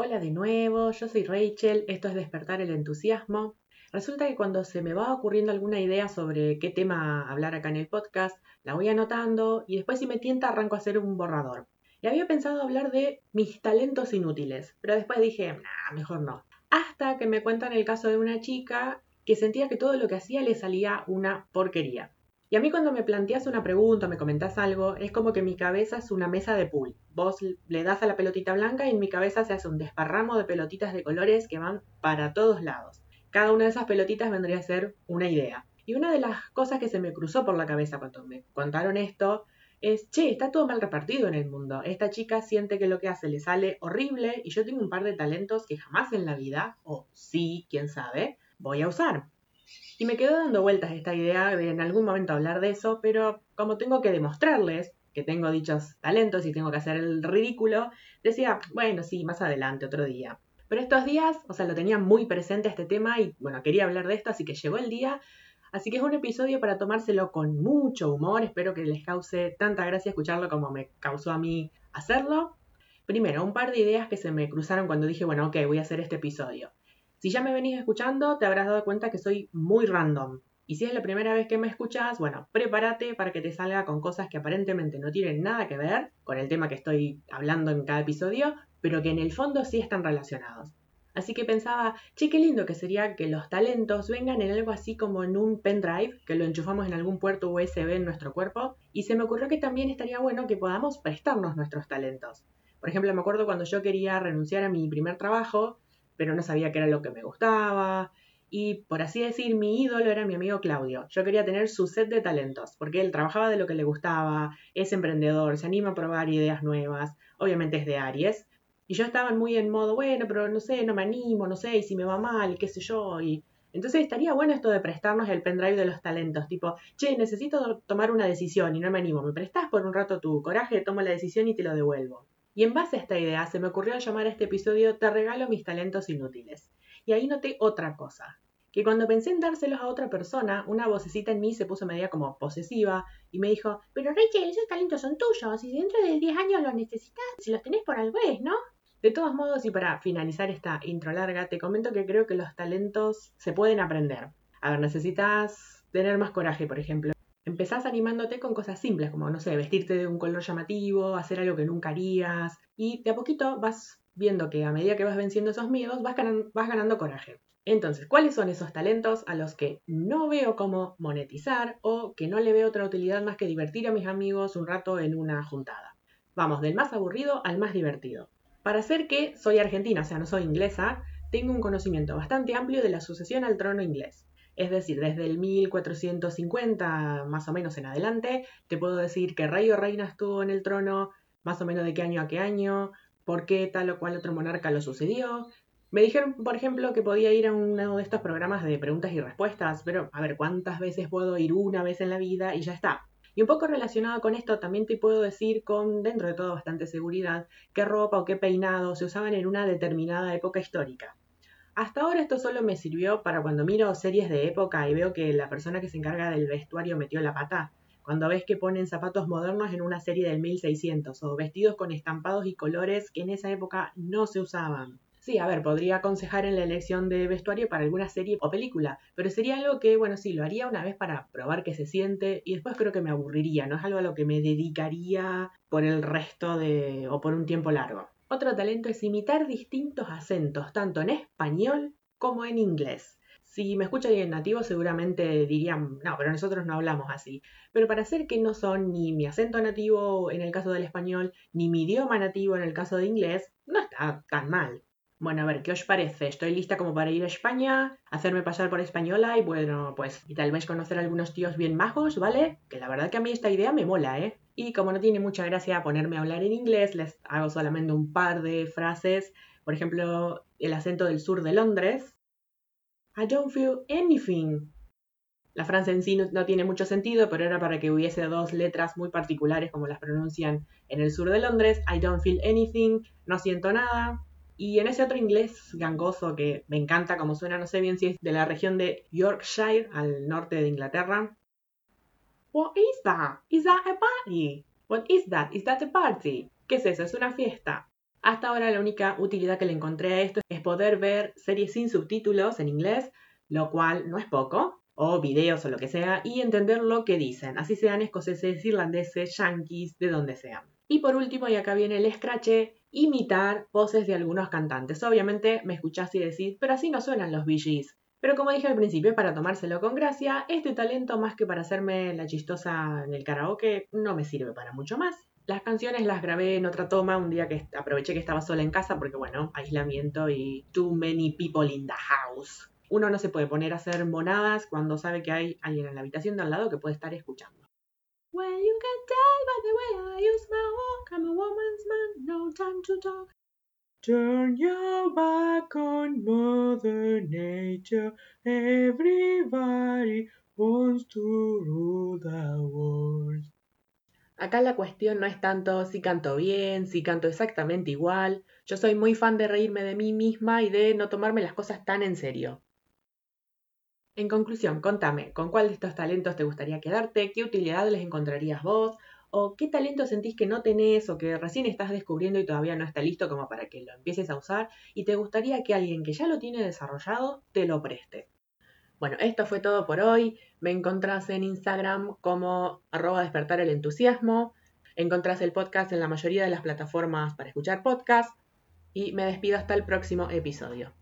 Hola de nuevo, yo soy Rachel, esto es Despertar el Entusiasmo. Resulta que cuando se me va ocurriendo alguna idea sobre qué tema hablar acá en el podcast, la voy anotando y después si me tienta arranco a hacer un borrador. Y había pensado hablar de mis talentos inútiles, pero después dije, mejor no. Hasta que me cuentan el caso de una chica que sentía que todo lo que hacía le salía una porquería. Y a mí cuando me planteas una pregunta, me comentas algo, es como que mi cabeza es una mesa de pool. Vos le das a la pelotita blanca y en mi cabeza se hace un desparramo de pelotitas de colores que van para todos lados. Cada una de esas pelotitas vendría a ser una idea. Y una de las cosas que se me cruzó por la cabeza cuando me contaron esto es, che, está todo mal repartido en el mundo. Esta chica siente que lo que hace le sale horrible y yo tengo un par de talentos que jamás en la vida, o sí, quién sabe, voy a usar. Y me quedó dando vueltas esta idea de en algún momento hablar de eso, pero como tengo que demostrarles que tengo dichos talentos y tengo que hacer el ridículo, decía, bueno, sí, más adelante, otro día. Pero estos días, o sea, lo tenía muy presente este tema y bueno, quería hablar de esto, así que llegó el día. Así que es un episodio para tomárselo con mucho humor, espero que les cause tanta gracia escucharlo como me causó a mí hacerlo. Primero, un par de ideas que se me cruzaron cuando dije, bueno, ok, voy a hacer este episodio. Si ya me venís escuchando, te habrás dado cuenta que soy muy random. Y si es la primera vez que me escuchas, bueno, prepárate para que te salga con cosas que aparentemente no tienen nada que ver con el tema que estoy hablando en cada episodio, pero que en el fondo sí están relacionados. Así que pensaba, che, qué lindo que sería que los talentos vengan en algo así como en un pendrive, que lo enchufamos en algún puerto USB en nuestro cuerpo, y se me ocurrió que también estaría bueno que podamos prestarnos nuestros talentos. Por ejemplo, me acuerdo cuando yo quería renunciar a mi primer trabajo, pero no sabía qué era lo que me gustaba. Y por así decir, mi ídolo era mi amigo Claudio. Yo quería tener su set de talentos, porque él trabajaba de lo que le gustaba, es emprendedor, se anima a probar ideas nuevas, obviamente es de Aries. Y yo estaba muy en modo, bueno, pero no sé, no me animo, no sé, y si me va mal, qué sé yo. Y entonces estaría bueno esto de prestarnos el pendrive de los talentos, tipo, che, necesito tomar una decisión y no me animo, ¿me prestás por un rato tu coraje? Tomo la decisión y te lo devuelvo. Y en base a esta idea se me ocurrió llamar a este episodio Te regalo mis talentos inútiles. Y ahí noté otra cosa, que cuando pensé en dárselos a otra persona, una vocecita en mí se puso media como posesiva y me dijo, pero Rachel, esos talentos son tuyos y dentro de 10 años los necesitas, si los tenés por algo es, ¿no? De todos modos, y para finalizar esta intro larga, te comento que creo que los talentos se pueden aprender. A ver, necesitas tener más coraje, por ejemplo empezás animándote con cosas simples, como, no sé, vestirte de un color llamativo, hacer algo que nunca harías, y de a poquito vas viendo que a medida que vas venciendo esos miedos, vas ganando, coraje. Entonces, ¿cuáles son esos talentos a los que no veo cómo monetizar o que no le veo otra utilidad más que divertir a mis amigos un rato en una juntada? Vamos, del más aburrido al más divertido. Para ser que soy argentina, o sea, no soy inglesa, tengo un conocimiento bastante amplio de la sucesión al trono inglés. Es decir, desde el 1450 más o menos en adelante, te puedo decir que rey o reina estuvo en el trono, más o menos de qué año a qué año, por qué tal o cual otro monarca lo sucedió. Me dijeron, por ejemplo, que podía ir a uno de estos programas de preguntas y respuestas, pero a ver, ¿cuántas veces puedo ir una vez en la vida y ya está? Y un poco relacionado con esto, también te puedo decir con, dentro de todo, bastante seguridad, qué ropa o qué peinado se usaban en una determinada época histórica. Hasta ahora esto solo me sirvió para cuando miro series de época y veo que la persona que se encarga del vestuario metió la pata. Cuando ves que ponen zapatos modernos en una serie del 1600 o vestidos con estampados y colores que en esa época no se usaban. Sí, a ver, podría aconsejar en la elección de vestuario para alguna serie o película, pero sería algo que, bueno, sí, lo haría una vez para probar qué se siente y después creo que me aburriría, no es algo a lo que me dedicaría por el resto de o por un tiempo largo. Otro talento es imitar distintos acentos, tanto en español como en inglés. Si me escucha alguien nativo, seguramente dirían, no, pero nosotros no hablamos así. Pero para hacer que no son ni mi acento nativo en el caso del español, ni mi idioma nativo en el caso de inglés, no está tan mal. Bueno, a ver, ¿qué os parece? Estoy lista como para ir a España, hacerme pasar por española y bueno, pues, y tal vez conocer a algunos tíos bien majos, ¿vale? Que la verdad que a mí esta idea me mola, ¿eh? Y como no tiene mucha gracia ponerme a hablar en inglés, les hago solamente un par de frases. Por ejemplo, el acento del sur de Londres. I don't feel anything. La frase en sí no, tiene mucho sentido, pero era para que hubiese dos letras muy particulares como las pronuncian en el sur de Londres. I don't feel anything, no siento nada. Y en ese otro inglés gangoso que me encanta como suena, no sé bien si es de la región de Yorkshire, al norte de Inglaterra, What is that? Is that a party? What is that? Is that a party? ¿Qué es eso? Es una fiesta. Hasta ahora la única utilidad que le encontré a esto es poder ver series sin subtítulos en inglés, lo cual no es poco, o videos o lo que sea, y entender lo que dicen, así sean escoceses, irlandeses, yankees, de donde sean. Y por último, y acá viene el scratch, imitar voces de algunos cantantes. Obviamente me escuchás y decís, pero así no suenan los VGs. Pero como dije al principio, para tomárselo con gracia, este talento más que para hacerme la chistosa en el karaoke no me sirve para mucho más. Las canciones las grabé en otra toma un día que aproveché que estaba sola en casa porque bueno, aislamiento y too many people in the house. Uno no se puede poner a hacer monadas cuando sabe que hay alguien en la habitación de al lado que puede estar escuchando. Well, you can tell by the way I use my walk, I'm a woman's man, no Turn your back on Mother Nature, everybody wants to rule the world. Acá la cuestión no es tanto si canto bien, si canto exactamente igual. Yo soy muy fan de reírme de mí misma y de no tomarme las cosas tan en serio. En conclusión, contame, ¿con cuál de estos talentos te gustaría quedarte? ¿Qué utilidad les encontrarías vos? ¿O qué talento sentís que no tenés o que recién estás descubriendo y todavía no está listo como para que lo empieces a usar y te gustaría que alguien que ya lo tiene desarrollado te lo preste? Bueno, esto fue todo por hoy. Me encontrás en Instagram como arroba despertar el entusiasmo. Encontrás el podcast en la mayoría de las plataformas para escuchar podcast. Y me despido hasta el próximo episodio.